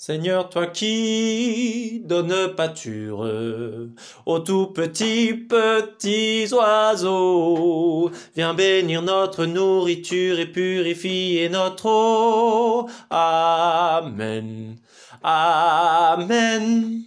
Seigneur, toi qui donnes pâture aux tout petits petits oiseaux, viens bénir notre nourriture et purifier notre eau. Amen. Amen.